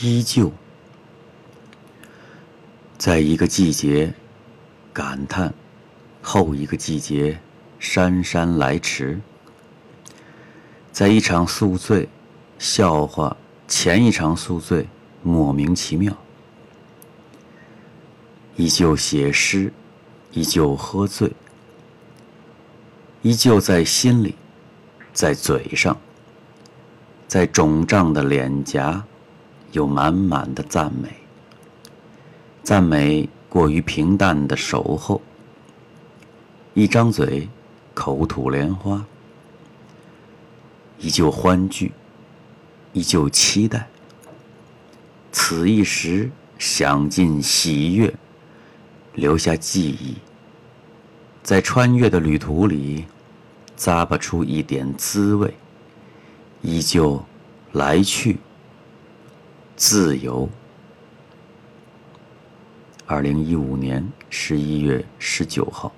依旧，在一个季节感叹，后一个季节姗姗来迟，在一场宿醉笑话前一场宿醉莫名其妙，依旧写诗，依旧喝醉，依旧在心里，在嘴上，在肿胀的脸颊。有满满的赞美，赞美过于平淡的守候。一张嘴，口吐莲花，依旧欢聚，依旧期待。此一时，享尽喜悦，留下记忆，在穿越的旅途里，咂巴出一点滋味，依旧来去。自由。二零一五年十一月十九号。